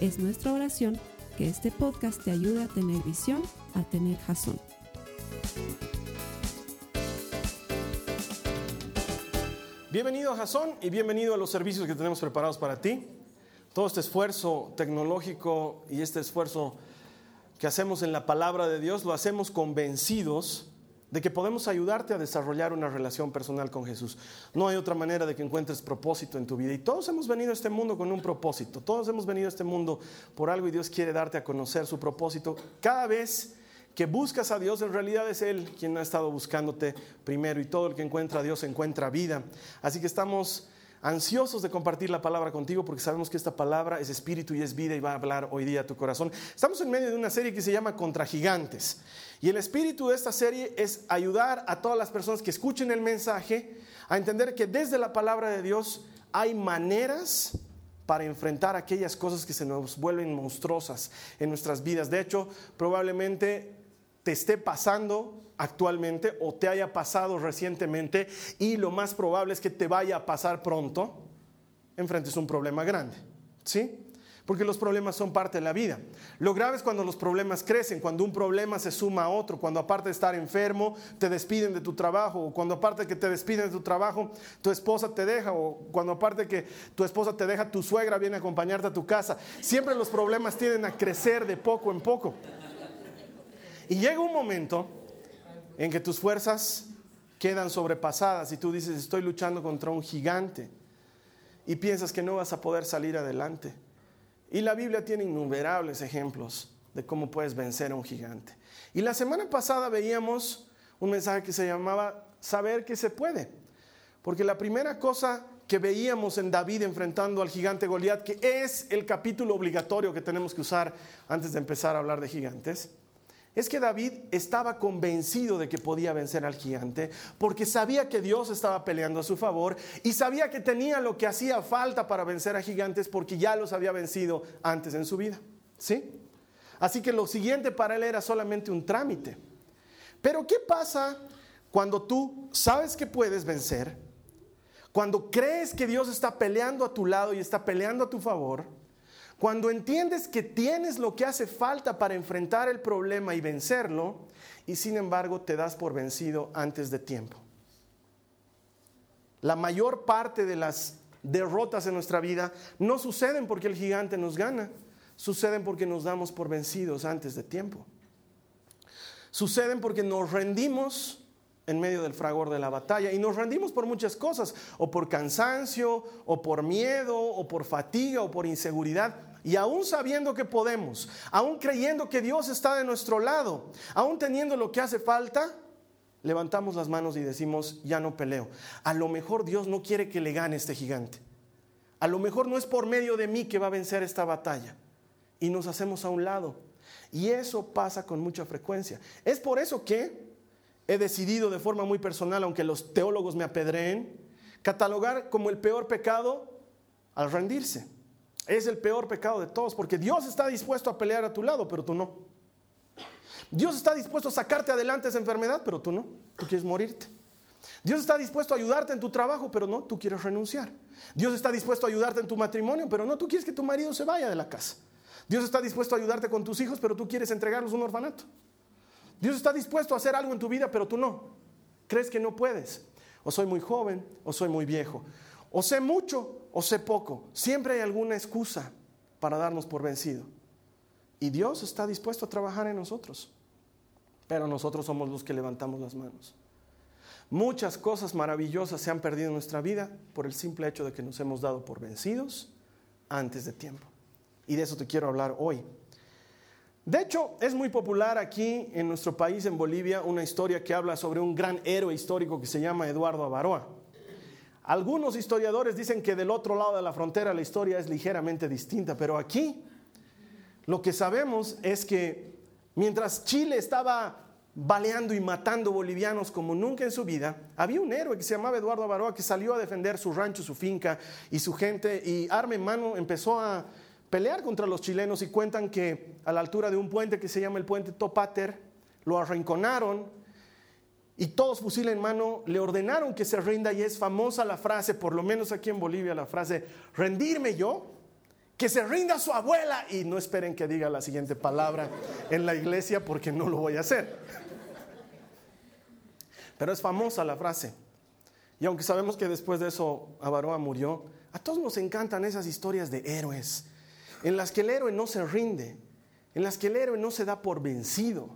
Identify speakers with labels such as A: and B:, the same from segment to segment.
A: Es nuestra oración que este podcast te ayude a tener visión, a tener jazón.
B: Bienvenido a Jason y bienvenido a los servicios que tenemos preparados para ti. Todo este esfuerzo tecnológico y este esfuerzo que hacemos en la palabra de Dios lo hacemos convencidos de que podemos ayudarte a desarrollar una relación personal con Jesús. No hay otra manera de que encuentres propósito en tu vida. Y todos hemos venido a este mundo con un propósito. Todos hemos venido a este mundo por algo y Dios quiere darte a conocer su propósito. Cada vez que buscas a Dios, en realidad es Él quien ha estado buscándote primero y todo el que encuentra a Dios encuentra vida. Así que estamos ansiosos de compartir la palabra contigo porque sabemos que esta palabra es espíritu y es vida y va a hablar hoy día a tu corazón. Estamos en medio de una serie que se llama Contra Gigantes. Y el espíritu de esta serie es ayudar a todas las personas que escuchen el mensaje a entender que desde la palabra de Dios hay maneras para enfrentar aquellas cosas que se nos vuelven monstruosas en nuestras vidas. De hecho, probablemente te esté pasando actualmente o te haya pasado recientemente y lo más probable es que te vaya a pasar pronto, enfrentes un problema grande. ¿Sí? Porque los problemas son parte de la vida. Lo grave es cuando los problemas crecen, cuando un problema se suma a otro, cuando aparte de estar enfermo, te despiden de tu trabajo, o cuando aparte de que te despiden de tu trabajo, tu esposa te deja, o cuando aparte de que tu esposa te deja, tu suegra viene a acompañarte a tu casa. Siempre los problemas tienden a crecer de poco en poco. Y llega un momento en que tus fuerzas quedan sobrepasadas y tú dices, estoy luchando contra un gigante y piensas que no vas a poder salir adelante. Y la Biblia tiene innumerables ejemplos de cómo puedes vencer a un gigante. Y la semana pasada veíamos un mensaje que se llamaba Saber que se puede. Porque la primera cosa que veíamos en David enfrentando al gigante Goliat, que es el capítulo obligatorio que tenemos que usar antes de empezar a hablar de gigantes, es que David estaba convencido de que podía vencer al gigante porque sabía que Dios estaba peleando a su favor y sabía que tenía lo que hacía falta para vencer a gigantes porque ya los había vencido antes en su vida. ¿Sí? Así que lo siguiente para él era solamente un trámite. Pero ¿qué pasa cuando tú sabes que puedes vencer? Cuando crees que Dios está peleando a tu lado y está peleando a tu favor, cuando entiendes que tienes lo que hace falta para enfrentar el problema y vencerlo, y sin embargo te das por vencido antes de tiempo. La mayor parte de las derrotas en nuestra vida no suceden porque el gigante nos gana, suceden porque nos damos por vencidos antes de tiempo. Suceden porque nos rendimos en medio del fragor de la batalla y nos rendimos por muchas cosas, o por cansancio, o por miedo, o por fatiga, o por inseguridad. Y aún sabiendo que podemos, aún creyendo que Dios está de nuestro lado, aún teniendo lo que hace falta, levantamos las manos y decimos, ya no peleo. A lo mejor Dios no quiere que le gane este gigante. A lo mejor no es por medio de mí que va a vencer esta batalla. Y nos hacemos a un lado. Y eso pasa con mucha frecuencia. Es por eso que he decidido de forma muy personal, aunque los teólogos me apedreen, catalogar como el peor pecado al rendirse. Es el peor pecado de todos, porque Dios está dispuesto a pelear a tu lado, pero tú no. Dios está dispuesto a sacarte adelante esa enfermedad, pero tú no. Tú quieres morirte. Dios está dispuesto a ayudarte en tu trabajo, pero no, tú quieres renunciar. Dios está dispuesto a ayudarte en tu matrimonio, pero no, tú quieres que tu marido se vaya de la casa. Dios está dispuesto a ayudarte con tus hijos, pero tú quieres entregarlos a un orfanato. Dios está dispuesto a hacer algo en tu vida, pero tú no. Crees que no puedes. O soy muy joven, o soy muy viejo. O sé mucho, o sé poco. Siempre hay alguna excusa para darnos por vencido. Y Dios está dispuesto a trabajar en nosotros. Pero nosotros somos los que levantamos las manos. Muchas cosas maravillosas se han perdido en nuestra vida por el simple hecho de que nos hemos dado por vencidos antes de tiempo. Y de eso te quiero hablar hoy. De hecho, es muy popular aquí en nuestro país, en Bolivia, una historia que habla sobre un gran héroe histórico que se llama Eduardo Avaroa. Algunos historiadores dicen que del otro lado de la frontera la historia es ligeramente distinta, pero aquí Lo que sabemos es que mientras Chile estaba baleando y matando bolivianos como nunca en su vida, había un héroe que se llamaba Eduardo Avaroa que salió a defender su rancho, su finca y su gente y arma en mano empezó a pelear contra los chilenos y cuentan que a la altura de un puente que se llama el puente Topater, lo arrinconaron y todos fusil en mano le ordenaron que se rinda y es famosa la frase, por lo menos aquí en Bolivia, la frase, rendirme yo, que se rinda su abuela y no esperen que diga la siguiente palabra en la iglesia porque no lo voy a hacer. Pero es famosa la frase. Y aunque sabemos que después de eso Avaroa murió, a todos nos encantan esas historias de héroes, en las que el héroe no se rinde, en las que el héroe no se da por vencido.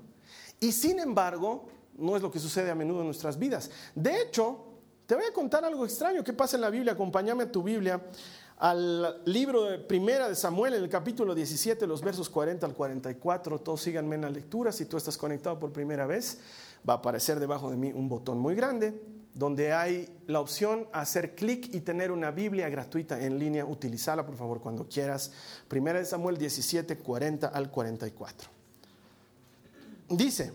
B: Y sin embargo, no es lo que sucede a menudo en nuestras vidas. De hecho, te voy a contar algo extraño que pasa en la Biblia. Acompáñame a tu Biblia al libro de Primera de Samuel, en el capítulo 17, los versos 40 al 44. Todos síganme en la lectura. Si tú estás conectado por primera vez, va a aparecer debajo de mí un botón muy grande donde hay la opción hacer clic y tener una Biblia gratuita en línea. Utilízala, por favor, cuando quieras. Primera de Samuel 17, 40 al 44. Dice,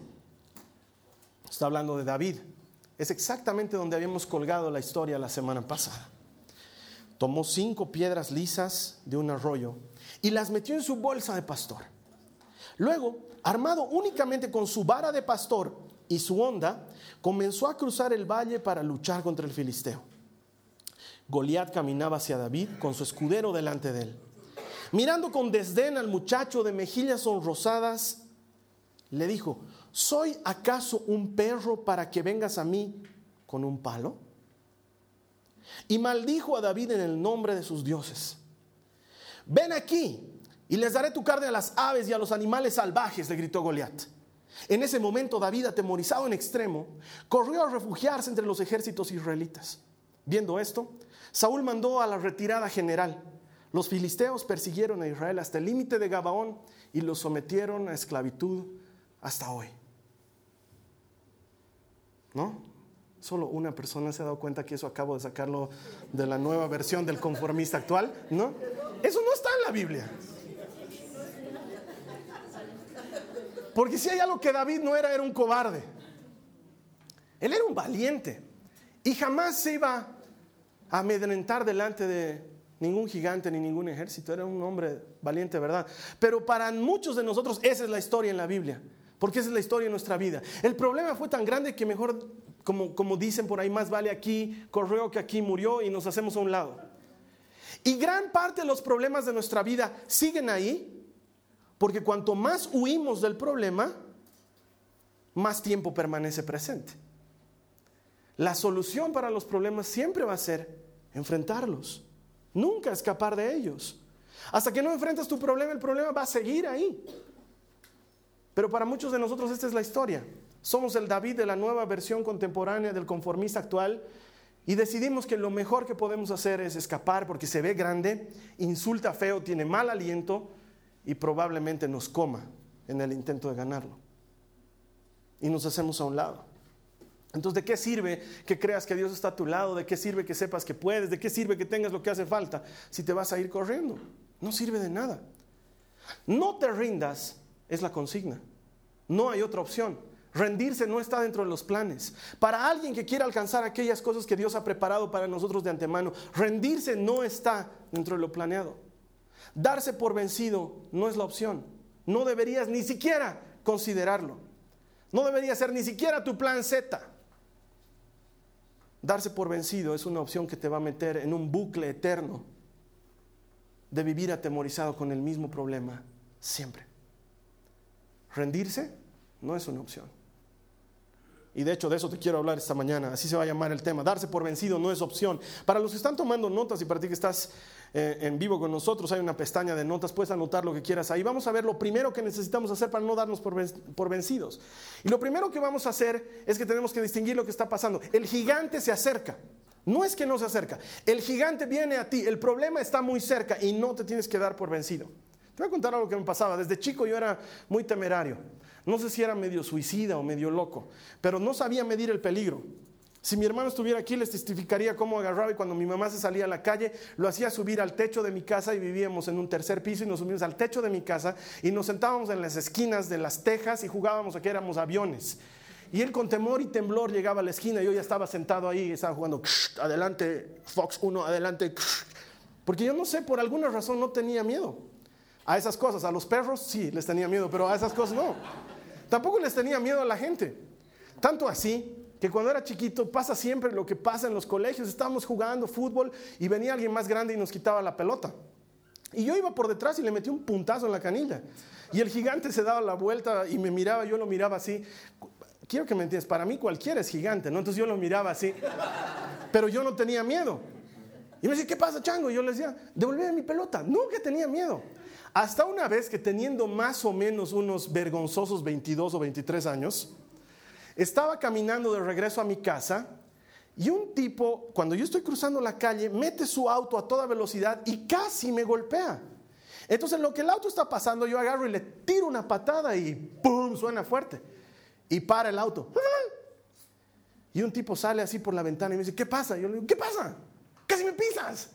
B: está hablando de David, es exactamente donde habíamos colgado la historia la semana pasada. Tomó cinco piedras lisas de un arroyo y las metió en su bolsa de pastor. Luego, armado únicamente con su vara de pastor y su onda, comenzó a cruzar el valle para luchar contra el filisteo. Goliat caminaba hacia David con su escudero delante de él. Mirando con desdén al muchacho de mejillas sonrosadas, le dijo, ¿soy acaso un perro para que vengas a mí con un palo? Y maldijo a David en el nombre de sus dioses. Ven aquí y les daré tu carne a las aves y a los animales salvajes, le gritó Goliat. En ese momento David, atemorizado en extremo, corrió a refugiarse entre los ejércitos israelitas. Viendo esto, Saúl mandó a la retirada general. Los filisteos persiguieron a Israel hasta el límite de Gabaón y los sometieron a esclavitud hasta hoy. ¿No? Solo una persona se ha dado cuenta que eso acabo de sacarlo de la nueva versión del conformista actual, ¿no? Eso no está en la Biblia. Porque si hay algo que David no era, era un cobarde. Él era un valiente y jamás se iba a amedrentar delante de ningún gigante ni ningún ejército. Era un hombre valiente, ¿verdad? Pero para muchos de nosotros esa es la historia en la Biblia, porque esa es la historia en nuestra vida. El problema fue tan grande que mejor, como, como dicen por ahí, más vale aquí corrió que aquí murió y nos hacemos a un lado. Y gran parte de los problemas de nuestra vida siguen ahí porque cuanto más huimos del problema, más tiempo permanece presente. La solución para los problemas siempre va a ser enfrentarlos, nunca escapar de ellos. Hasta que no enfrentas tu problema, el problema va a seguir ahí. Pero para muchos de nosotros esta es la historia. Somos el David de la nueva versión contemporánea del conformista actual y decidimos que lo mejor que podemos hacer es escapar porque se ve grande, insulta feo, tiene mal aliento y probablemente nos coma en el intento de ganarlo. Y nos hacemos a un lado. Entonces, ¿de qué sirve que creas que Dios está a tu lado? ¿De qué sirve que sepas que puedes? ¿De qué sirve que tengas lo que hace falta si te vas a ir corriendo? No sirve de nada. No te rindas es la consigna. No hay otra opción. Rendirse no está dentro de los planes. Para alguien que quiera alcanzar aquellas cosas que Dios ha preparado para nosotros de antemano, rendirse no está dentro de lo planeado. Darse por vencido no es la opción. No deberías ni siquiera considerarlo. No debería ser ni siquiera tu plan Z. Darse por vencido es una opción que te va a meter en un bucle eterno de vivir atemorizado con el mismo problema siempre. Rendirse no es una opción. Y de hecho de eso te quiero hablar esta mañana. Así se va a llamar el tema. Darse por vencido no es opción. Para los que están tomando notas y para ti que estás eh, en vivo con nosotros, hay una pestaña de notas, puedes anotar lo que quieras ahí. Vamos a ver lo primero que necesitamos hacer para no darnos por, por vencidos. Y lo primero que vamos a hacer es que tenemos que distinguir lo que está pasando. El gigante se acerca. No es que no se acerca. El gigante viene a ti. El problema está muy cerca y no te tienes que dar por vencido. Te voy a contar algo que me pasaba. Desde chico yo era muy temerario. No sé si era medio suicida o medio loco, pero no sabía medir el peligro. Si mi hermano estuviera aquí, les testificaría cómo agarraba y cuando mi mamá se salía a la calle, lo hacía subir al techo de mi casa y vivíamos en un tercer piso y nos subimos al techo de mi casa y nos sentábamos en las esquinas de las tejas y jugábamos a que éramos aviones. Y él con temor y temblor llegaba a la esquina y yo ya estaba sentado ahí, estaba jugando, adelante, Fox 1, adelante, porque yo no sé, por alguna razón no tenía miedo a esas cosas. A los perros sí les tenía miedo, pero a esas cosas no. Tampoco les tenía miedo a la gente. Tanto así que cuando era chiquito pasa siempre lo que pasa en los colegios. Estábamos jugando fútbol y venía alguien más grande y nos quitaba la pelota. Y yo iba por detrás y le metí un puntazo en la canilla. Y el gigante se daba la vuelta y me miraba, yo lo miraba así. Quiero que me entiendas, para mí cualquiera es gigante, ¿no? Entonces yo lo miraba así. Pero yo no tenía miedo. Y me decía, ¿qué pasa, chango? Y yo le decía, devolveme mi pelota. Nunca tenía miedo. Hasta una vez que teniendo más o menos unos vergonzosos 22 o 23 años, estaba caminando de regreso a mi casa y un tipo, cuando yo estoy cruzando la calle, mete su auto a toda velocidad y casi me golpea. Entonces, lo que el auto está pasando, yo agarro y le tiro una patada y ¡pum! suena fuerte. Y para el auto. Y un tipo sale así por la ventana y me dice, ¿qué pasa? Yo le digo, ¿qué pasa? Casi me pisas.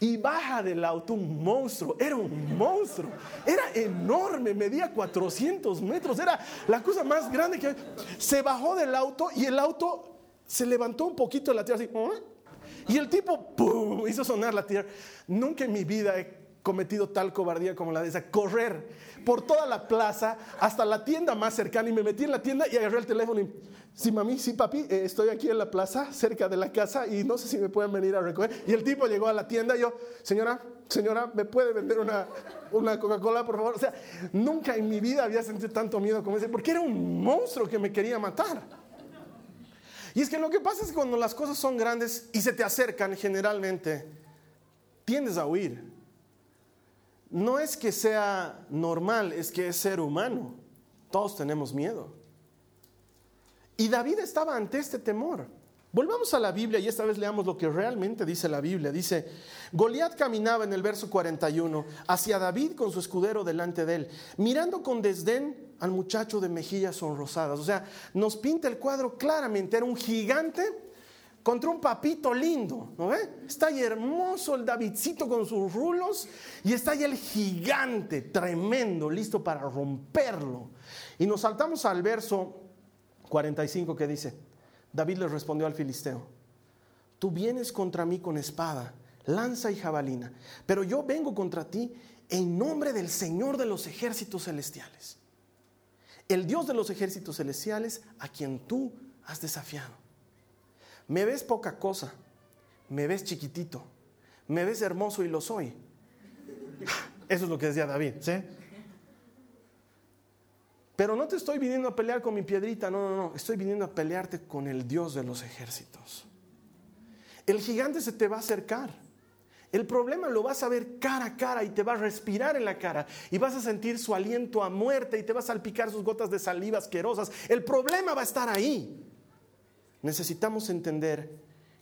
B: Y baja del auto un monstruo, era un monstruo, era enorme, medía 400 metros, era la cosa más grande que... Se bajó del auto y el auto se levantó un poquito de la tierra así. Y el tipo hizo sonar la tierra. Nunca en mi vida he cometido tal cobardía como la de esa. Correr por toda la plaza hasta la tienda más cercana y me metí en la tienda y agarré el teléfono y Sí, mami, sí, papi, eh, estoy aquí en la plaza, cerca de la casa, y no sé si me pueden venir a recoger. Y el tipo llegó a la tienda y yo, señora, señora, ¿me puede vender una, una Coca-Cola, por favor? O sea, nunca en mi vida había sentido tanto miedo como ese, porque era un monstruo que me quería matar. Y es que lo que pasa es que cuando las cosas son grandes y se te acercan, generalmente, tiendes a huir. No es que sea normal, es que es ser humano. Todos tenemos miedo. Y David estaba ante este temor. Volvamos a la Biblia y esta vez leamos lo que realmente dice la Biblia. Dice, Goliat caminaba en el verso 41 hacia David con su escudero delante de él, mirando con desdén al muchacho de mejillas sonrosadas. O sea, nos pinta el cuadro claramente, era un gigante contra un papito lindo, ¿no ve? Está ahí hermoso el Davidcito con sus rulos y está ahí el gigante tremendo, listo para romperlo. Y nos saltamos al verso 45 que dice, David le respondió al filisteo, tú vienes contra mí con espada, lanza y jabalina, pero yo vengo contra ti en nombre del Señor de los ejércitos celestiales, el Dios de los ejércitos celestiales a quien tú has desafiado. Me ves poca cosa, me ves chiquitito, me ves hermoso y lo soy. Eso es lo que decía David, ¿sí? Pero no te estoy viniendo a pelear con mi piedrita, no, no, no, estoy viniendo a pelearte con el Dios de los ejércitos. El gigante se te va a acercar. El problema lo vas a ver cara a cara y te va a respirar en la cara y vas a sentir su aliento a muerte y te va a salpicar sus gotas de saliva asquerosas. El problema va a estar ahí. Necesitamos entender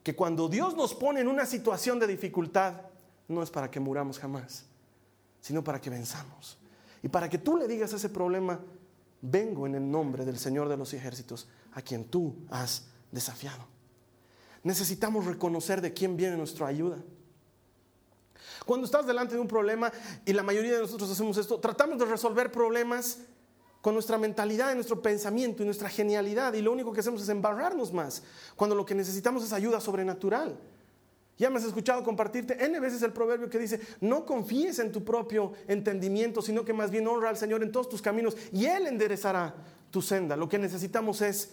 B: que cuando Dios nos pone en una situación de dificultad, no es para que muramos jamás, sino para que venzamos. Y para que tú le digas a ese problema, vengo en el nombre del Señor de los ejércitos, a quien tú has desafiado. Necesitamos reconocer de quién viene nuestra ayuda. Cuando estás delante de un problema, y la mayoría de nosotros hacemos esto, tratamos de resolver problemas con nuestra mentalidad, nuestro pensamiento y nuestra genialidad, y lo único que hacemos es embarrarnos más, cuando lo que necesitamos es ayuda sobrenatural. Ya me has escuchado compartirte N veces el proverbio que dice, no confíes en tu propio entendimiento, sino que más bien honra al Señor en todos tus caminos y Él enderezará tu senda. Lo que necesitamos es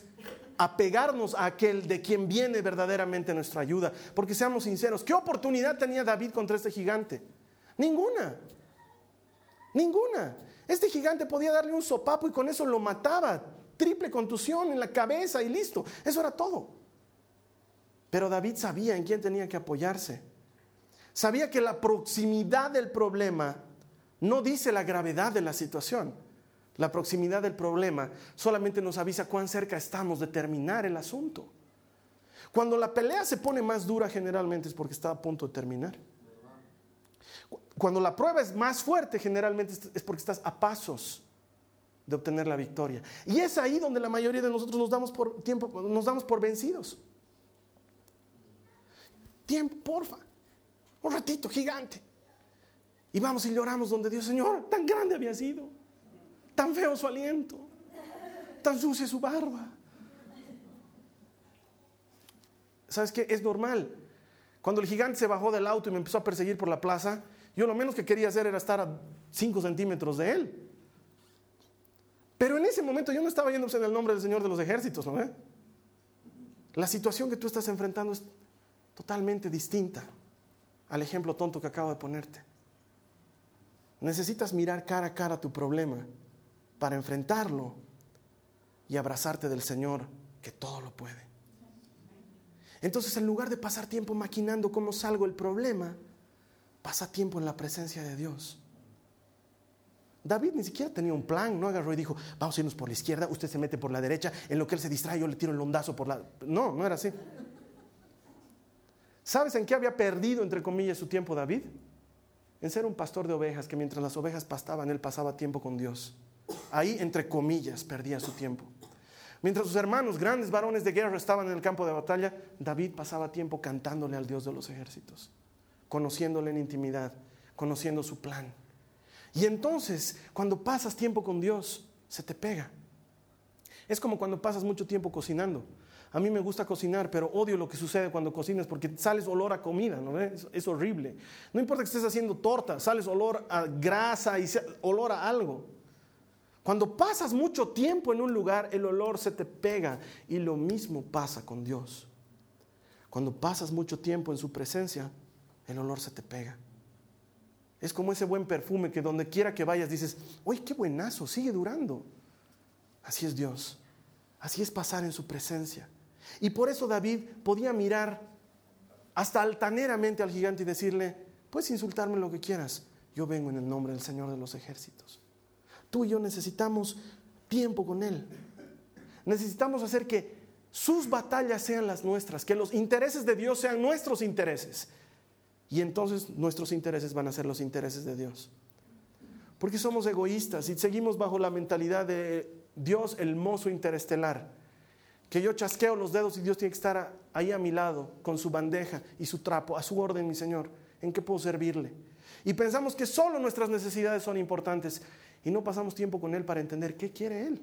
B: apegarnos a aquel de quien viene verdaderamente nuestra ayuda. Porque seamos sinceros, ¿qué oportunidad tenía David contra este gigante? Ninguna. Ninguna. Este gigante podía darle un sopapo y con eso lo mataba. Triple contusión en la cabeza y listo. Eso era todo. Pero David sabía en quién tenía que apoyarse. Sabía que la proximidad del problema no dice la gravedad de la situación. La proximidad del problema solamente nos avisa cuán cerca estamos de terminar el asunto. Cuando la pelea se pone más dura generalmente es porque está a punto de terminar. Cuando la prueba es más fuerte generalmente es porque estás a pasos de obtener la victoria. Y es ahí donde la mayoría de nosotros nos damos por tiempo, nos damos por vencidos. Tiempo, porfa. Un ratito, gigante. Y vamos y lloramos donde Dios, Señor, tan grande había sido, tan feo su aliento, tan sucia su barba. ¿Sabes qué? Es normal. Cuando el gigante se bajó del auto y me empezó a perseguir por la plaza, yo lo menos que quería hacer era estar a 5 centímetros de él. Pero en ese momento yo no estaba yéndose en el nombre del Señor de los ejércitos, ¿no? La situación que tú estás enfrentando es totalmente distinta al ejemplo tonto que acabo de ponerte. Necesitas mirar cara a cara tu problema para enfrentarlo y abrazarte del Señor que todo lo puede. Entonces, en lugar de pasar tiempo maquinando cómo salgo el problema, pasa tiempo en la presencia de Dios. David ni siquiera tenía un plan, no agarró y dijo, vamos a irnos por la izquierda, usted se mete por la derecha, en lo que él se distrae yo le tiro el londazo por la... No, no era así. ¿Sabes en qué había perdido, entre comillas, su tiempo David? en ser un pastor de ovejas que mientras las ovejas pastaban, él pasaba tiempo con Dios. Ahí, entre comillas, perdía su tiempo. Mientras sus hermanos, grandes varones de guerra, estaban en el campo de batalla, David pasaba tiempo cantándole al Dios de los ejércitos, conociéndole en intimidad, conociendo su plan. Y entonces, cuando pasas tiempo con Dios, se te pega. Es como cuando pasas mucho tiempo cocinando. A mí me gusta cocinar, pero odio lo que sucede cuando cocinas porque sales olor a comida, ¿no? Es, horrible. No importa que estés haciendo torta, sales olor a grasa y olor a algo. Cuando pasas mucho tiempo en un lugar, el olor se te pega y lo mismo pasa con Dios. Cuando pasas mucho tiempo en su presencia, el olor se te pega. Es como ese buen perfume que donde quiera que vayas dices, uy, qué buenazo, sigue durando. Así es Dios. Así es pasar en su presencia. Y por eso David podía mirar hasta altaneramente al gigante y decirle, puedes insultarme lo que quieras, yo vengo en el nombre del Señor de los ejércitos. Tú y yo necesitamos tiempo con Él. Necesitamos hacer que sus batallas sean las nuestras, que los intereses de Dios sean nuestros intereses. Y entonces nuestros intereses van a ser los intereses de Dios. Porque somos egoístas y seguimos bajo la mentalidad de Dios el mozo interestelar que yo chasqueo los dedos y Dios tiene que estar ahí a mi lado con su bandeja y su trapo, a su orden, mi Señor. ¿En qué puedo servirle? Y pensamos que solo nuestras necesidades son importantes y no pasamos tiempo con Él para entender qué quiere Él,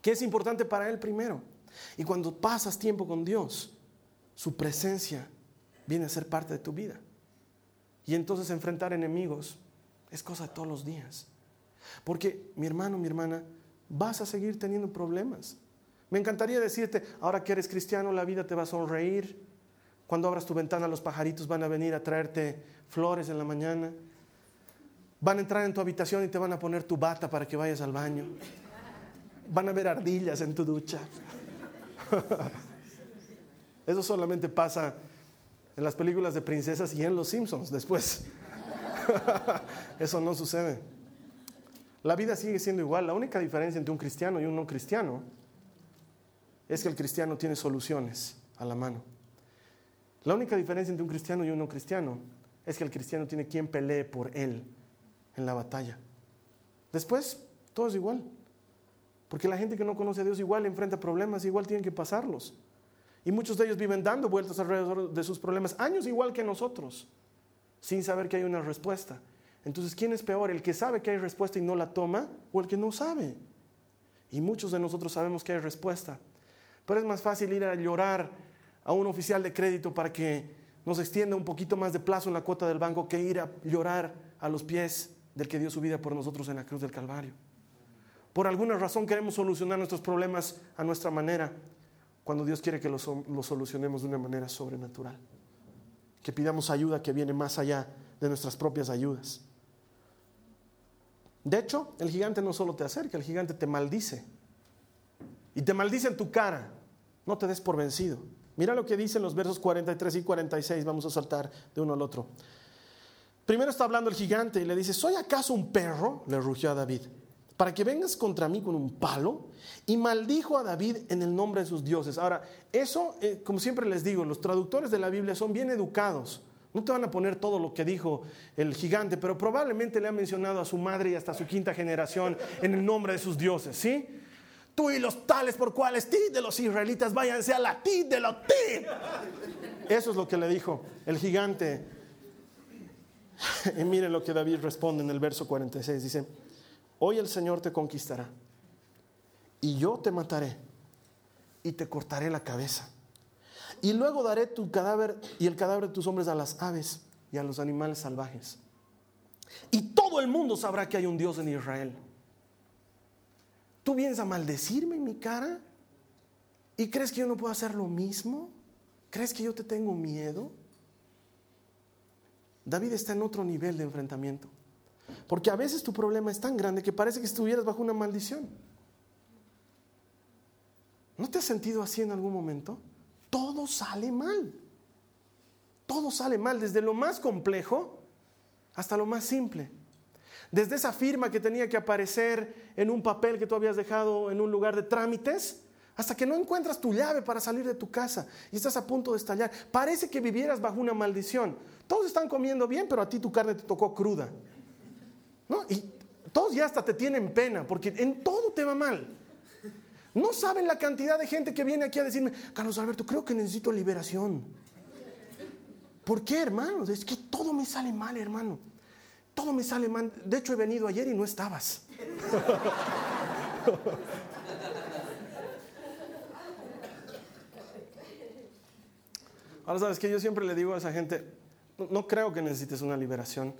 B: qué es importante para Él primero. Y cuando pasas tiempo con Dios, su presencia viene a ser parte de tu vida. Y entonces enfrentar enemigos es cosa de todos los días. Porque mi hermano, mi hermana, vas a seguir teniendo problemas. Me encantaría decirte, ahora que eres cristiano, la vida te va a sonreír. Cuando abras tu ventana, los pajaritos van a venir a traerte flores en la mañana. Van a entrar en tu habitación y te van a poner tu bata para que vayas al baño. Van a ver ardillas en tu ducha. Eso solamente pasa en las películas de princesas y en Los Simpsons después. Eso no sucede. La vida sigue siendo igual. La única diferencia entre un cristiano y un no cristiano es que el cristiano tiene soluciones a la mano. La única diferencia entre un cristiano y un no cristiano es que el cristiano tiene quien pelee por él en la batalla. Después, todo es igual. Porque la gente que no conoce a Dios igual enfrenta problemas, igual tienen que pasarlos. Y muchos de ellos viven dando vueltas alrededor de sus problemas, años igual que nosotros, sin saber que hay una respuesta. Entonces, ¿quién es peor? ¿El que sabe que hay respuesta y no la toma o el que no sabe? Y muchos de nosotros sabemos que hay respuesta, pero es más fácil ir a llorar a un oficial de crédito para que nos extienda un poquito más de plazo en la cuota del banco que ir a llorar a los pies del que dio su vida por nosotros en la cruz del Calvario. Por alguna razón queremos solucionar nuestros problemas a nuestra manera, cuando Dios quiere que los, solucionemos de una manera sobrenatural. Que pidamos ayuda que viene más allá de nuestras propias ayudas. De hecho, el gigante no solo te acerca, el gigante te maldice y te maldice en tu cara, no te des por vencido. Mira lo que dicen los versos 43 y 46, vamos a saltar de uno al otro. Primero está hablando el gigante y le dice, ¿soy acaso un perro? Le rugió a David, para que vengas contra mí con un palo. Y maldijo a David en el nombre de sus dioses. Ahora, eso, eh, como siempre les digo, los traductores de la Biblia son bien educados No te van a poner todo lo que dijo el gigante, pero probablemente le ha mencionado a su madre y hasta su quinta generación en el nombre de sus dioses, ¿sí? Tú y los tales por cuales ti de los israelitas váyanse a la ti de los ti. Eso es lo que le dijo el gigante. Y miren lo que David responde en el verso 46. Dice, hoy el Señor te conquistará y yo te mataré y te cortaré la cabeza. Y luego daré tu cadáver y el cadáver de tus hombres a las aves y a los animales salvajes. Y todo el mundo sabrá que hay un Dios en Israel. ¿Tú vienes a maldecirme en mi cara? ¿Y crees que yo no puedo hacer lo mismo? ¿Crees que yo te tengo miedo? David está en otro nivel de enfrentamiento. Porque a veces tu problema es tan grande que parece que estuvieras bajo una maldición. ¿No te has sentido así en algún momento? Todo sale mal. Todo sale mal, desde lo más complejo hasta lo más simple. Desde esa firma que tenía que aparecer en un papel que tú habías dejado en un lugar de trámites, hasta que no encuentras tu llave para salir de tu casa y estás a punto de estallar. Parece que vivieras bajo una maldición. Todos están comiendo bien, pero a ti tu carne te tocó cruda. ¿No? Y todos ya hasta te tienen pena, porque en todo te va mal. No saben la cantidad de gente que viene aquí a decirme, Carlos Alberto, creo que necesito liberación. ¿Por qué, hermano? Es que todo me sale mal, hermano. Todo me sale mal. De hecho, he venido ayer y no estabas. Ahora sabes que yo siempre le digo a esa gente, no creo que necesites una liberación,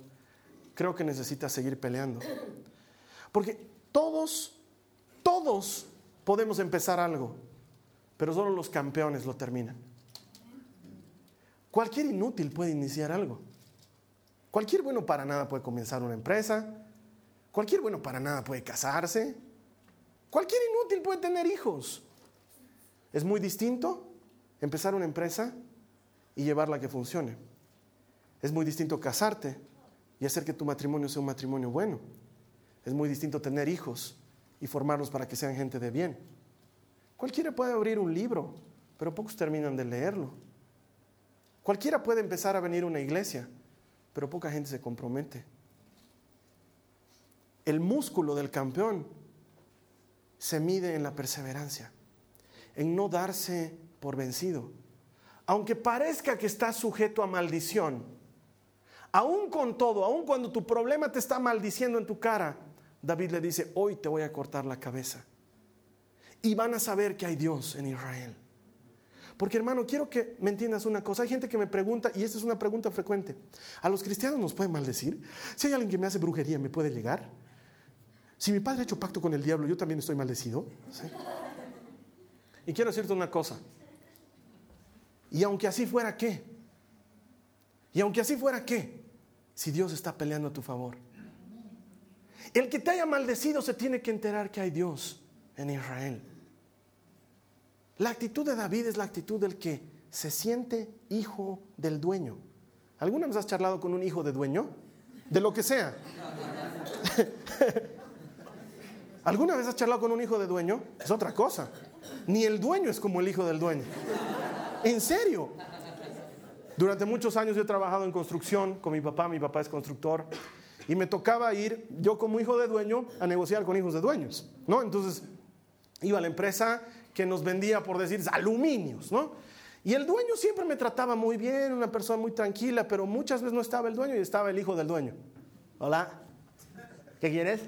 B: creo que necesitas seguir peleando. Porque todos, todos podemos empezar algo, pero solo los campeones lo terminan. Cualquier inútil puede iniciar algo. Cualquier bueno para nada puede comenzar una empresa. Cualquier bueno para nada puede casarse. Cualquier inútil puede tener hijos. Es muy distinto empezar una empresa y llevarla a que funcione. Es muy distinto casarte y hacer que tu matrimonio sea un matrimonio bueno. Es muy distinto tener hijos y formarlos para que sean gente de bien. Cualquiera puede abrir un libro, pero pocos terminan de leerlo. Cualquiera puede empezar a venir a una iglesia, pero poca gente se compromete. El músculo del campeón se mide en la perseverancia, en no darse por vencido. Aunque parezca que estás sujeto a maldición, aún con todo, aún cuando tu problema te está maldiciendo en tu cara, David le dice, hoy te voy a cortar la cabeza. Y van a saber que hay Dios en Israel. Porque hermano, quiero que me entiendas una cosa. Hay gente que me pregunta, y esta es una pregunta frecuente, ¿a los cristianos nos pueden maldecir? Si hay alguien que me hace brujería, ¿me puede llegar? Si mi padre ha hecho pacto con el diablo, yo también estoy maldecido. Y quiero decirte una cosa. Y aunque así fuera, ¿qué? Y aunque así fuera, ¿qué? Si Dios está peleando a tu favor. El que te haya maldecido se tiene que enterar que hay Dios en Israel. La actitud de David es la actitud del que se siente hijo del dueño. ¿Alguna vez has charlado con un hijo de dueño? De lo que sea. ¿Alguna vez has charlado con un hijo de dueño? Es otra cosa. Ni el dueño es como el hijo del dueño. En serio. Durante muchos años yo he trabajado en construcción con mi papá, mi papá es constructor. Y me tocaba ir, yo como hijo de dueño, a negociar con hijos de dueños, ¿no? Entonces, iba a la empresa que nos vendía, por decir, aluminios, ¿no? Y el dueño siempre me trataba muy bien, una persona muy tranquila, pero muchas veces no estaba el dueño y estaba el hijo del dueño. Hola, ¿qué quieres?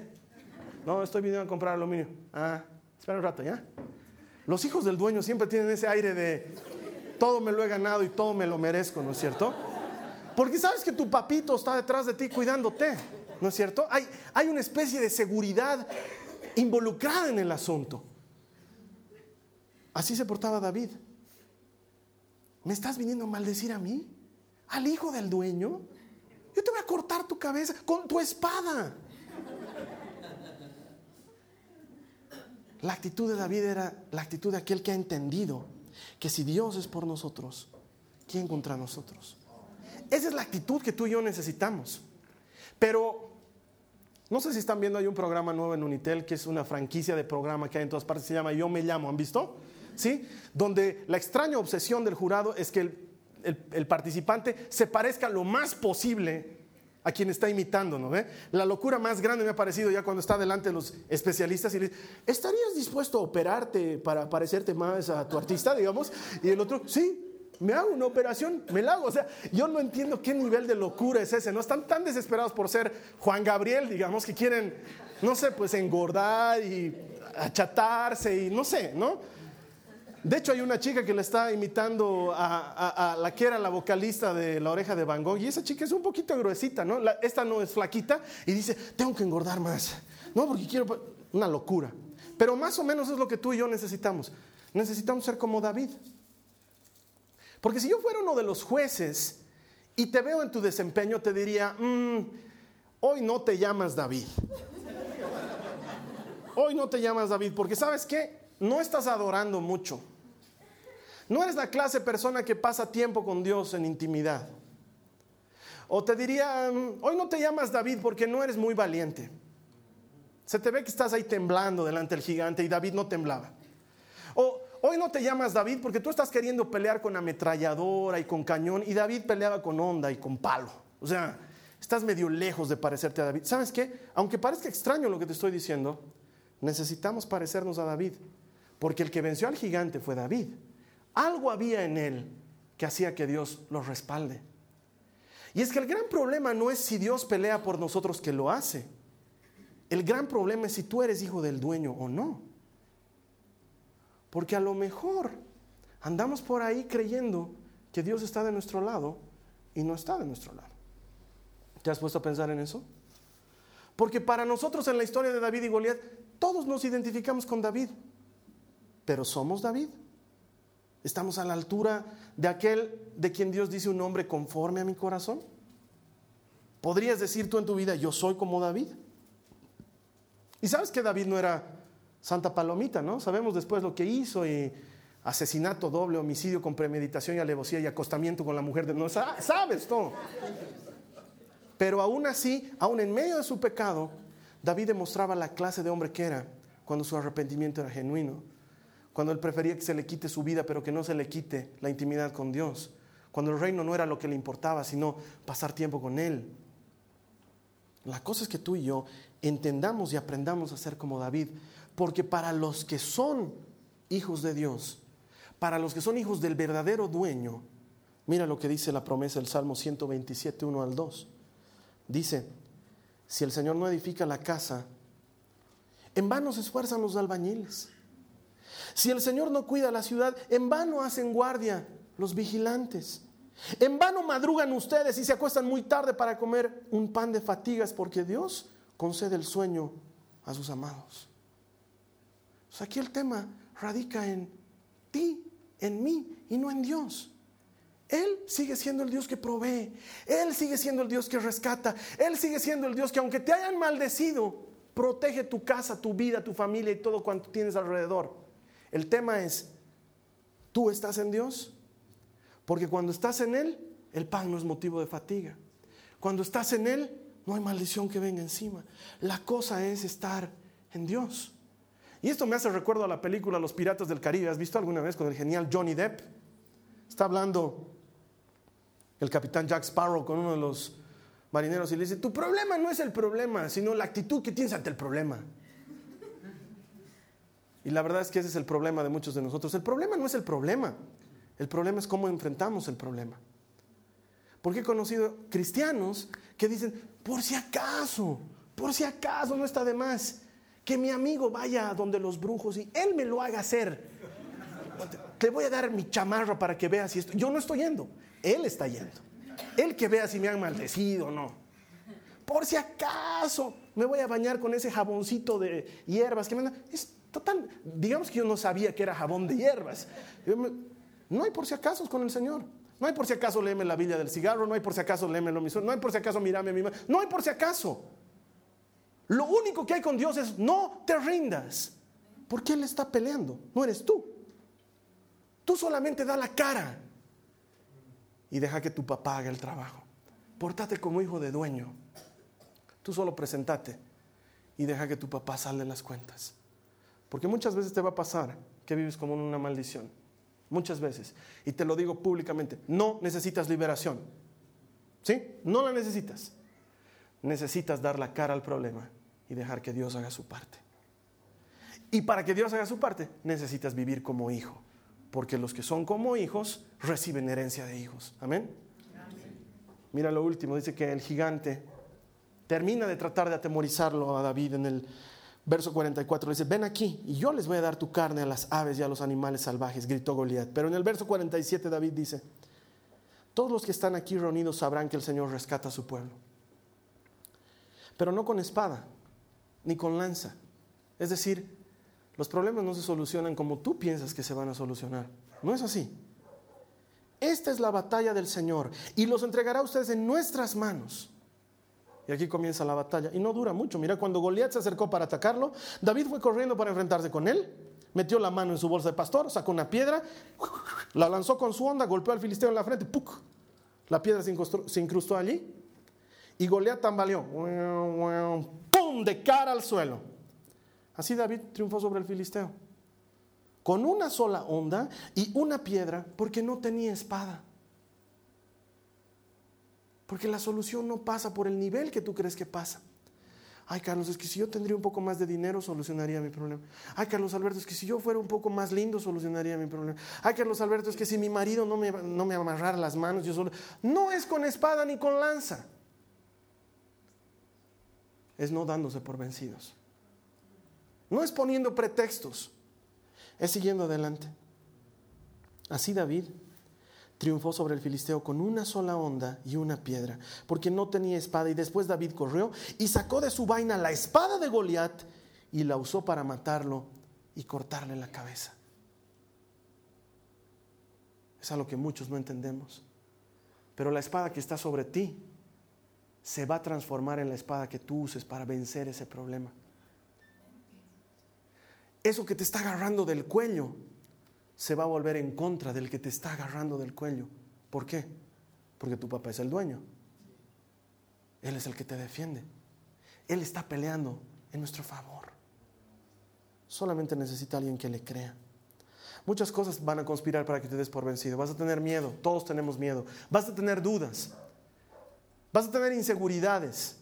B: No, estoy viniendo a comprar aluminio. Ah, espera un rato, ¿ya? Los hijos del dueño siempre tienen ese aire de todo me lo he ganado y todo me lo merezco, ¿no es cierto? Porque sabes que tu papito está detrás de ti cuidándote, ¿no es cierto? Hay, hay una especie de seguridad involucrada en el asunto. Así se portaba David. ¿Me estás viniendo a maldecir a mí? ¿Al hijo del dueño? Yo te voy a cortar tu cabeza con tu espada. La actitud de David era la actitud de aquel que ha entendido que si Dios es por nosotros, ¿quién contra nosotros? Esa es la actitud que tú y yo necesitamos. Pero no sé si están viendo, hay un programa nuevo en Unitel que es una franquicia de programa que hay en todas partes, se llama Yo me llamo, ¿han visto? ¿Sí? Donde la extraña obsesión del jurado es que el, participante se parezca lo más posible a quien está imitando, ¿no ve? La locura más grande me ha parecido ya cuando está delante de los especialistas y le dice, ¿estarías dispuesto a operarte para parecerte más a tu artista, digamos? Y el otro, sí, me hago una operación, me la hago. O sea, yo no entiendo qué nivel de locura es ese, ¿no? Están tan desesperados por ser Juan Gabriel, digamos, que quieren, no sé, pues engordar y achatarse y no sé, ¿no? De hecho, hay una chica que le está imitando a, la que era la vocalista de La Oreja de Van Gogh, y esa chica es un poquito gruesita, ¿no? esta no es flaquita, y dice, tengo que engordar más, ¿no? Porque quiero. Una locura. Pero más o menos es lo que tú y yo necesitamos. Necesitamos ser como David. Porque si yo fuera uno de los jueces y te veo en tu desempeño, te diría, mm, hoy no te llamas David. Hoy no te llamas David, porque sabes qué, no estás adorando mucho. No eres la clase de persona que pasa tiempo con Dios en intimidad. O te diría, mm, hoy no te llamas David porque no eres muy valiente. Se te ve que estás ahí temblando delante del gigante y David no temblaba. O hoy no te llamas David porque tú estás queriendo pelear con ametralladora y con cañón y David peleaba con onda y con palo. O sea, estás medio lejos de parecerte a David. ¿Sabes qué? Aunque parezca extraño lo que te estoy diciendo, necesitamos parecernos a David. Porque el que venció al gigante fue David. Algo había en él que hacía que Dios lo respalde. Y es que el gran problema no es si Dios pelea por nosotros que lo hace. El gran problema es si tú eres hijo del dueño o no. Porque a lo mejor andamos por ahí creyendo que Dios está de nuestro lado y no está de nuestro lado. ¿Te has puesto a pensar en eso? Porque para nosotros en la historia de David y Goliat, todos nos identificamos con David, pero somos David. ¿Estamos a la altura de aquel de quien Dios dice un hombre conforme a mi corazón? ¿Podrías decir tú en tu vida, yo soy como David? Y sabes que David no era Santa Palomita, ¿no? Sabemos después lo que hizo y asesinato doble, homicidio con premeditación y alevosía y acostamiento con la mujer de... No, sabes todo. Pero aún así, aún en medio de su pecado, David demostraba la clase de hombre que era cuando su arrepentimiento era genuino cuando él prefería que se le quite su vida, pero que no se le quite la intimidad con Dios, cuando el reino no era lo que le importaba, sino pasar tiempo con Él. La cosa es que tú y yo entendamos y aprendamos a ser como David, porque para los que son hijos de Dios, para los que son hijos del verdadero dueño, mira lo que dice la promesa del Salmo 127, 1 al 2. Dice, si el Señor no edifica la casa, en vano se esfuerzan los albañiles. Si el Señor no cuida la ciudad, en vano hacen guardia los vigilantes. En vano madrugan ustedes y se acuestan muy tarde para comer un pan de fatigas porque Dios concede el sueño a sus amados. aquí el tema radica en ti, en mí y no en Dios. Él sigue siendo el Dios que provee. Él sigue siendo el Dios que rescata. Él sigue siendo el Dios que aunque te hayan maldecido, protege tu casa, tu vida, tu familia y todo cuanto tienes alrededor. El tema es, ¿tú estás en Dios? Porque cuando estás en Él, el pan no es motivo de fatiga. Cuando estás en Él, no hay maldición que venga encima. La cosa es estar en Dios. Y esto me hace recuerdo a la película Los Piratas del Caribe. ¿Has visto alguna vez con el genial Johnny Depp? Está hablando el capitán Jack Sparrow con uno de los marineros y le dice, tu problema no es el problema, sino la actitud que tienes ante el problema. Y la verdad es que ese es el problema de muchos de nosotros. El problema no es el problema, el problema es cómo enfrentamos el problema. Porque he conocido cristianos que dicen, por si acaso, por si acaso no está de más, que mi amigo vaya a donde los brujos y él me lo haga hacer. Te voy a dar mi chamarra para que veas si esto. Yo no estoy yendo, él está yendo. Él que vea si me han maldecido o no. Por si acaso me voy a bañar con ese jaboncito de hierbas que me dan. Es Digamos que yo no sabía que era jabón de hierbas. No hay por si acaso con el Señor. No hay por si acaso léeme la Biblia del cigarro, no hay por si acaso léeme lo mismo, no hay por si acaso mírame a mi madre, no hay por si acaso. Lo único que hay con Dios es no te rindas, porque Él está peleando, no eres tú. Tú solamente da la cara y deja que tu papá haga el trabajo. Portate como hijo de dueño. Tú solo presentate y deja que tu papá salde las cuentas. Porque muchas veces te va a pasar que vives como una maldición. muchas veces. Y te lo digo públicamente, no necesitas liberación. ¿Sí? No la necesitas. Necesitas dar la cara al problema y dejar que Dios haga su parte. Y para que Dios haga su parte, necesitas vivir como hijo. Porque los que son como hijos reciben herencia de hijos. Amén. Mira lo último, dice que el gigante termina de tratar de atemorizarlo a David en el verso 44. Dice, ven aquí y yo les voy a dar tu carne a las aves y a los animales salvajes, gritó Goliat. Pero en el verso 47 David dice, todos los que están aquí reunidos sabrán que el Señor rescata a su pueblo. Pero no con espada, ni con lanza. Es decir, los problemas no se solucionan como tú piensas que se van a solucionar. No es así. Esta es la batalla del Señor y los entregará a ustedes en nuestras manos. Y aquí comienza la batalla. Y no dura mucho. Mira, cuando Goliat se acercó para atacarlo, David fue corriendo para enfrentarse con él. Metió la mano en su bolsa de pastor, sacó una piedra, la lanzó con su onda, golpeó al filisteo en la frente. ¡puc! La piedra se incrustó, allí. Y Goliat tambaleó. ¡Pum! De cara al suelo. Así David triunfó sobre el filisteo. Con una sola onda y una piedra porque no tenía espada. Porque la solución no pasa por el nivel que tú crees que pasa. Ay, Carlos, es que si yo tendría un poco más de dinero, solucionaría mi problema. Ay, Carlos Alberto, es que si yo fuera un poco más lindo, solucionaría mi problema. Ay, Carlos Alberto, es que si mi marido no me, no me amarrara las manos, yo solo... No es con espada ni con lanza. Es no dándose por vencidos. No es poniendo pretextos. Es siguiendo adelante. Así David triunfó sobre el filisteo con una sola onda y una piedra, porque no tenía espada. Y después David corrió y sacó de su vaina la espada de Goliat y la usó para matarlo y cortarle la cabeza. Es algo que muchos no entendemos. Pero la espada que está sobre ti se va a transformar en la espada que tú uses para vencer ese problema. Eso que te está agarrando del cuello se va a volver en contra del que te está agarrando del cuello. ¿Por qué? Porque tu papá es el dueño. Él es el que te defiende. Él está peleando en nuestro favor. Solamente necesita alguien que le crea. Muchas cosas van a conspirar para que te des por vencido. Vas a tener miedo, todos tenemos miedo. Vas a tener dudas. Vas a tener inseguridades.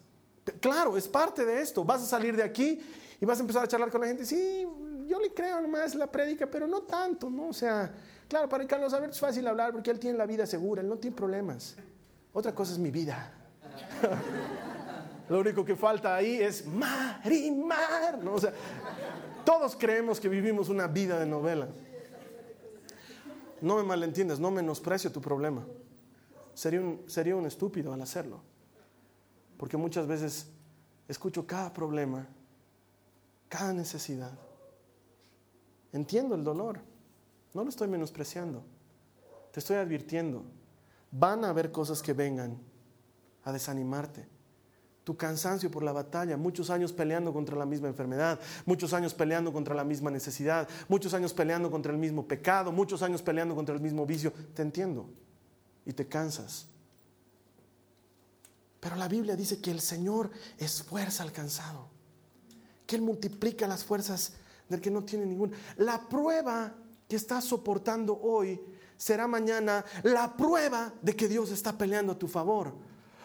B: Claro, es parte de esto. Vas a salir de aquí y vas a empezar a charlar con la gente. Sí, yo le creo nomás la prédica, pero no tanto, ¿no? O sea, claro, para Carlos Alberto es fácil hablar porque él tiene la vida segura, él no tiene problemas. Otra cosa es mi vida. Lo único que falta ahí es marimar, ¿no? O sea, todos creemos que vivimos una vida de novela. No me malentiendas, no menosprecio tu problema. Sería un, sería un estúpido al hacerlo. Porque muchas veces escucho cada problema, cada necesidad Entiendo el dolor. No lo estoy menospreciando. Te estoy advirtiendo. Van a haber cosas que vengan a desanimarte. Tu cansancio por la batalla, muchos años peleando contra la misma enfermedad, muchos años peleando contra la misma necesidad, muchos años peleando contra el mismo pecado, muchos años peleando contra el mismo vicio. Te entiendo. Y te cansas. Pero la Biblia dice que el Señor esfuerza al cansado, que Él multiplica las fuerzas que no tiene ninguna. La prueba que estás soportando hoy será mañana la prueba de que Dios está peleando a tu favor.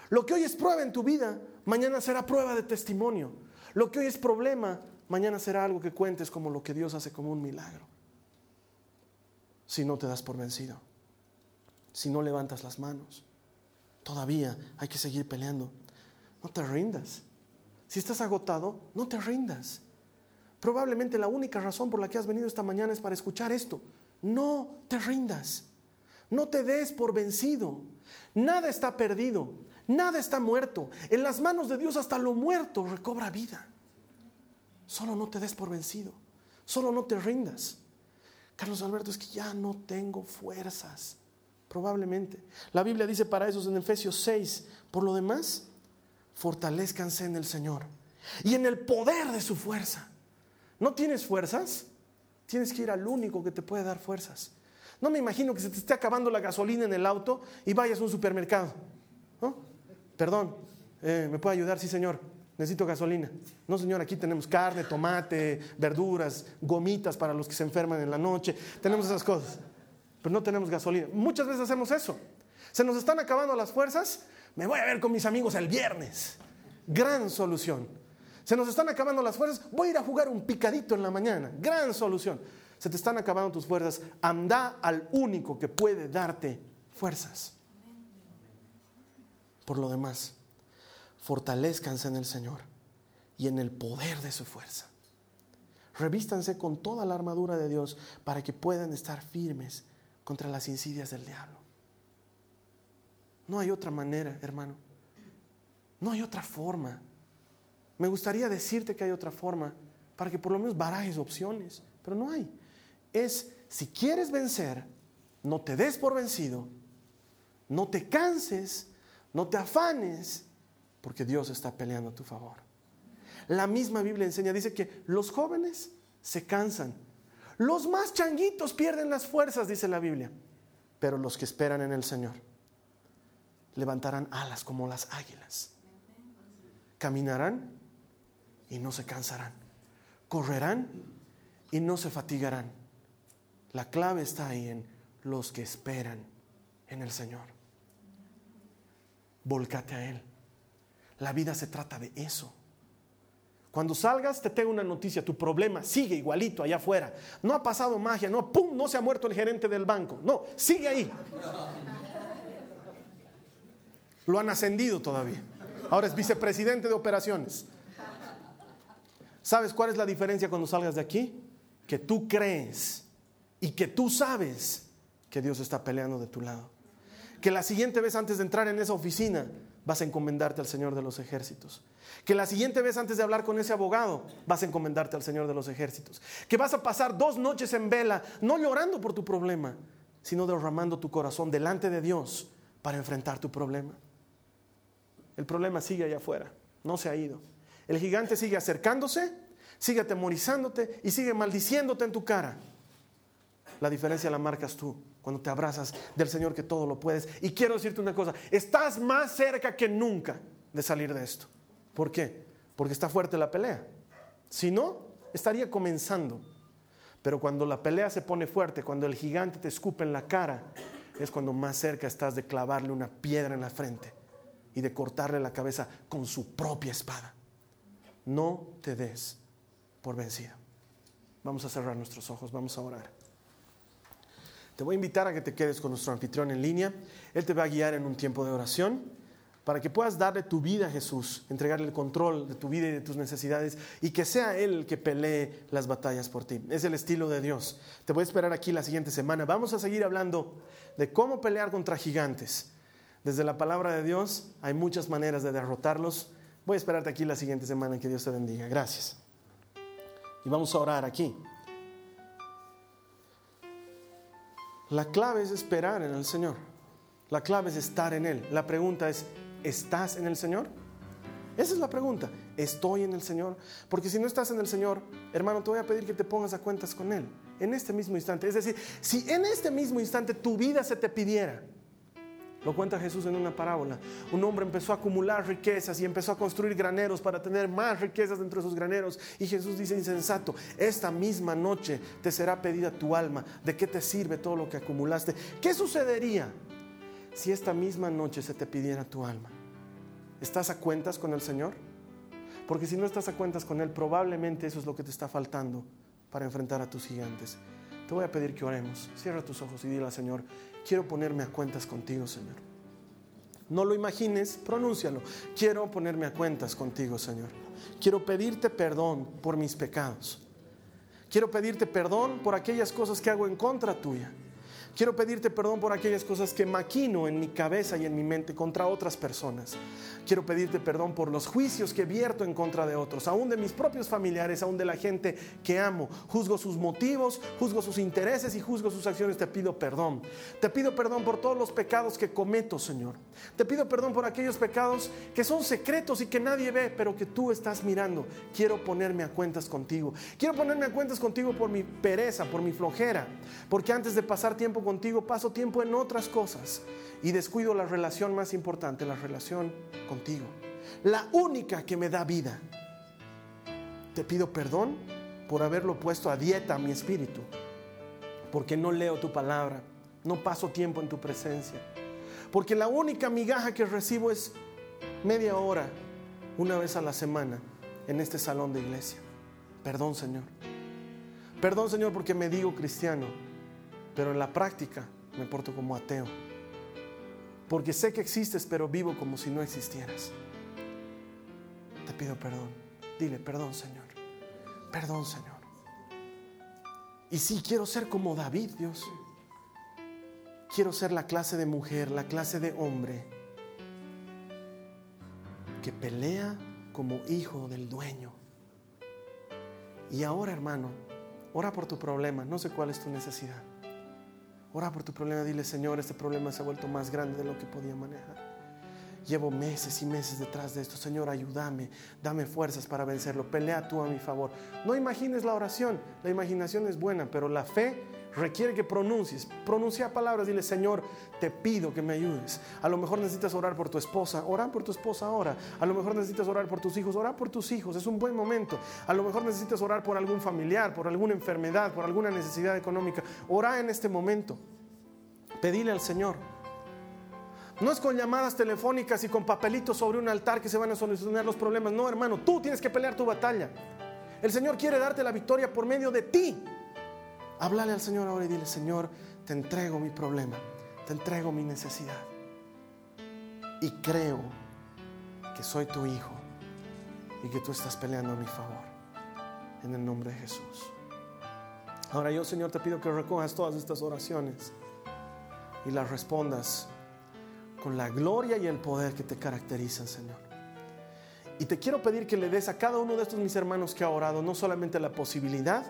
B: Lo que hoy es prueba en tu vida, mañana será prueba de testimonio. Lo que hoy es problema, mañana será algo que cuentes como lo que Dios hace como un milagro. Si no te das por vencido, si no levantas las manos, todavía hay que seguir peleando. No te rindas. Si estás agotado, no te rindas. Probablemente la única razón por la que has venido esta mañana es para escuchar esto. No te rindas. No te des por vencido. Nada está perdido. Nada está muerto. En las manos de Dios hasta lo muerto recobra vida. Solo no te des por vencido. Solo no te rindas. Carlos Alberto, es que ya no tengo fuerzas. Probablemente. La Biblia dice para esos en Efesios 6, por lo demás, fortalezcanse en el Señor y en el poder de su fuerza. ¿No tienes fuerzas? Tienes que ir al único que te puede dar fuerzas. No me imagino que se te esté acabando la gasolina en el auto y vayas a un supermercado. Perdón, eh, ¿me puede ayudar? Sí, señor. Necesito gasolina. No, señor, aquí tenemos carne, tomate, verduras, gomitas para los que se enferman en la noche. Tenemos esas cosas. pero no tenemos gasolina. Muchas veces hacemos eso. Se nos están acabando las fuerzas, me voy a ver con mis amigos el viernes. Gran solución. Se nos están acabando las fuerzas, voy a ir a jugar un picadito en la mañana. Gran solución. Se te están acabando tus fuerzas, anda al único que puede darte fuerzas. Por lo demás, fortalezcanse en el Señor y en el poder de su fuerza. Revístanse con toda la armadura de Dios para que puedan estar firmes contra las insidias del diablo. No hay otra manera, hermano. No hay otra forma. Me gustaría decirte que hay otra forma para que por lo menos barajes opciones, pero no hay. Es, si quieres vencer, no te des por vencido, no te canses, no te afanes, porque Dios está peleando a tu favor. La misma Biblia enseña, dice que los jóvenes se cansan. Los más changuitos pierden las fuerzas, dice la Biblia. Pero los que esperan en el Señor levantarán alas como las águilas. Caminarán y no se cansarán. Correrán y no se fatigarán. La clave está ahí en los que esperan en el Señor volcate a Él. La vida se trata de eso. Cuando salgas te tengo una noticia, tu problema sigue igualito allá afuera. No ha pasado magia, no, pum, no se ha muerto el gerente del banco. No, sigue ahí. Lo han ascendido todavía. Ahora es vicepresidente de operaciones. ¿Sabes cuál es la diferencia cuando salgas de aquí? Que tú crees y que tú sabes que Dios está peleando de tu lado que la siguiente vez antes de entrar en esa oficina vas a encomendarte al Señor de los ejércitos. Que la siguiente vez antes de hablar con ese abogado vas a encomendarte al Señor de los ejércitos. Que vas a pasar dos noches en vela, no llorando por tu problema, sino derramando tu corazón delante de Dios para enfrentar tu problema. El problema sigue allá afuera, no se ha ido. El gigante sigue acercándose, sigue atemorizándote y sigue maldiciéndote en tu cara. La diferencia la marcas tú cuando te abrazas del Señor que todo lo puedes. Y quiero decirte una cosa, estás más cerca que nunca de salir de esto. ¿Por qué? Porque está fuerte la pelea. Si no, estaría comenzando. Pero cuando la pelea se pone fuerte, cuando el gigante te escupe en la cara, es cuando más cerca estás de clavarle una piedra en la frente y de cortarle la cabeza con su propia espada. No te des por vencido. Vamos a cerrar nuestros ojos, vamos a orar. Te voy a invitar a que te quedes con nuestro anfitrión en línea. Él te va a guiar en un tiempo de oración para que puedas darle tu vida a Jesús, entregarle el control de tu vida y de tus necesidades y que sea Él el que pelee las batallas por ti. Es el estilo de Dios. Te voy a esperar aquí la siguiente semana. Vamos a seguir hablando de cómo pelear contra gigantes. Desde la palabra de Dios hay muchas maneras de derrotarlos. Voy a esperarte aquí la siguiente semana. Que Dios te bendiga. Gracias. Y vamos a orar aquí. La clave es esperar en el Señor. La clave es estar en Él. La pregunta es, ¿estás en el Señor? Esa es la pregunta. ¿Estoy en el Señor? Porque si no estás en el Señor, hermano, te voy a pedir que te pongas a cuentas con Él. En este mismo instante. Es decir, si en este mismo instante tu vida se te pidiera, lo cuenta Jesús en una parábola. Un hombre empezó a acumular riquezas y empezó a construir graneros para tener más riquezas dentro de sus graneros. Y Jesús dice, insensato, esta misma noche te será pedida tu alma. ¿De qué te sirve todo lo que acumulaste? ¿Qué sucedería si esta misma noche se te pidiera tu alma? ¿Estás a cuentas con el Señor? Porque si no estás a cuentas con Él, probablemente eso es lo que te está faltando para enfrentar a tus gigantes. Te voy a pedir que oremos. Cierra tus ojos y dile al Señor, quiero ponerme a cuentas contigo, Señor. No lo imagines, pronúncialo. Quiero ponerme a cuentas contigo, Señor. Quiero pedirte perdón por mis pecados. Quiero pedirte perdón por aquellas cosas que hago en contra tuya. Quiero pedirte perdón por aquellas cosas que maquino en mi cabeza y en mi mente contra otras personas. Quiero pedirte perdón por los juicios que vierto en contra de otros, aún de mis propios familiares, aún de la gente que amo. Juzgo sus motivos, juzgo sus intereses y juzgo sus acciones. Te pido perdón. Te pido perdón por todos los pecados que cometo, Señor. Te pido perdón por aquellos pecados que son secretos y que nadie ve, pero que tú estás mirando. Quiero ponerme a cuentas contigo. Quiero ponerme a cuentas contigo por mi pereza, por mi flojera, porque antes de pasar tiempo contigo paso tiempo en otras cosas y descuido la relación más importante, la relación contigo. La única que me da vida. Te pido perdón por haberlo puesto a dieta a mi espíritu, porque no leo tu palabra, no paso tiempo en tu presencia. Porque la única migaja que recibo es media hora, una vez a la semana, en este salón de iglesia. Perdón, Señor. Perdón, Señor, porque me digo cristiano, pero en la práctica me porto como ateo. Porque sé que existes, pero vivo como si no existieras. Te pido perdón. Dile, perdón, Señor. Perdón, Señor. Y sí, quiero ser como David, Dios. Quiero ser la clase de mujer, la clase de hombre que pelea como hijo del dueño. Y ahora, hermano, ora por tu problema. No sé cuál es tu necesidad. Ora por tu problema. Dile, Señor, este problema se ha vuelto más grande de lo que podía manejar. Llevo meses y meses detrás de esto. Señor, ayúdame, dame fuerzas para vencerlo. Pelea tú a mi favor. No imagines la oración. La imaginación es buena, pero la fe requiere que pronuncies. Pronuncia palabras, dile, Señor, te pido que me ayudes. A lo mejor necesitas orar por tu esposa, ora por tu esposa ahora. A lo mejor necesitas orar por tus hijos, ora por tus hijos. Es un buen momento. A lo mejor necesitas orar por algún familiar, por alguna enfermedad, por alguna necesidad económica. Ora en este momento. Pedile al Señor. No es con llamadas telefónicas y con papelitos sobre un altar que se van a solucionar los problemas. No, hermano, tú tienes que pelear tu batalla. El Señor quiere darte la victoria por medio de ti. Háblale al Señor ahora y dile, Señor, te entrego mi problema, te entrego mi necesidad. Y creo que soy tu hijo y que tú estás peleando a mi favor. En el nombre de Jesús. Ahora yo, Señor, te pido que recojas todas estas oraciones y las respondas con la gloria y el poder que te caracterizan, Señor. Y te quiero pedir que le des a cada uno de estos mis hermanos que ha orado no solamente la posibilidad,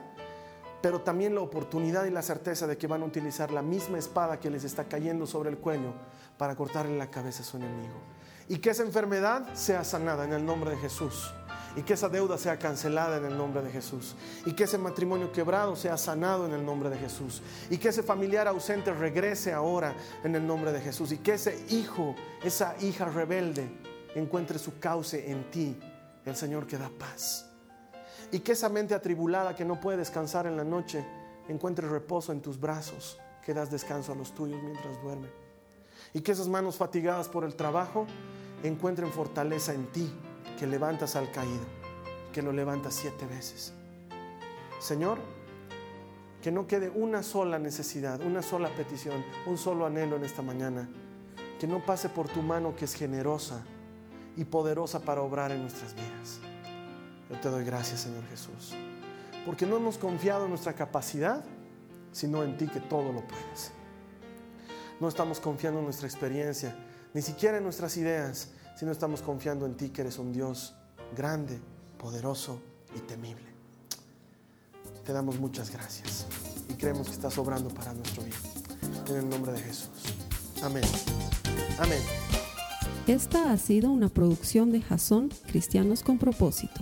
B: pero también la oportunidad y la certeza de que van a utilizar la misma espada que les está cayendo sobre el cuello para cortarle la cabeza a su enemigo. Y que esa enfermedad sea sanada en el nombre de Jesús. Y que esa deuda sea cancelada en el nombre de Jesús. Y que ese matrimonio quebrado sea sanado en el nombre de Jesús. Y que ese familiar ausente regrese ahora en el nombre de Jesús. Y que ese hijo, esa hija rebelde, encuentre su cauce en ti, el Señor que da paz y que esa mente atribulada que no puede descansar en la noche encuentre reposo en tus brazos, que das descanso a los tuyos mientras duermen. Y que esas manos fatigadas por el trabajo encuentren fortaleza en ti, que levantas al caído, que lo levantas siete veces. Señor, que no quede una sola necesidad, una sola petición, un solo anhelo en esta mañana. Que no pase por tu mano que es generosa y poderosa para obrar en nuestras vidas. Yo te doy gracias, Señor Jesús, porque no hemos confiado en nuestra capacidad, sino en ti que todo lo puedes. No estamos confiando en nuestra experiencia, ni siquiera en nuestras ideas, sino estamos confiando en ti que eres un Dios grande, poderoso y temible. Te damos muchas gracias y creemos que estás obrando para nuestro bien. En el nombre de Jesús. Amén. Amén.
A: Esta ha sido una producción de Jason Cristianos con propósito.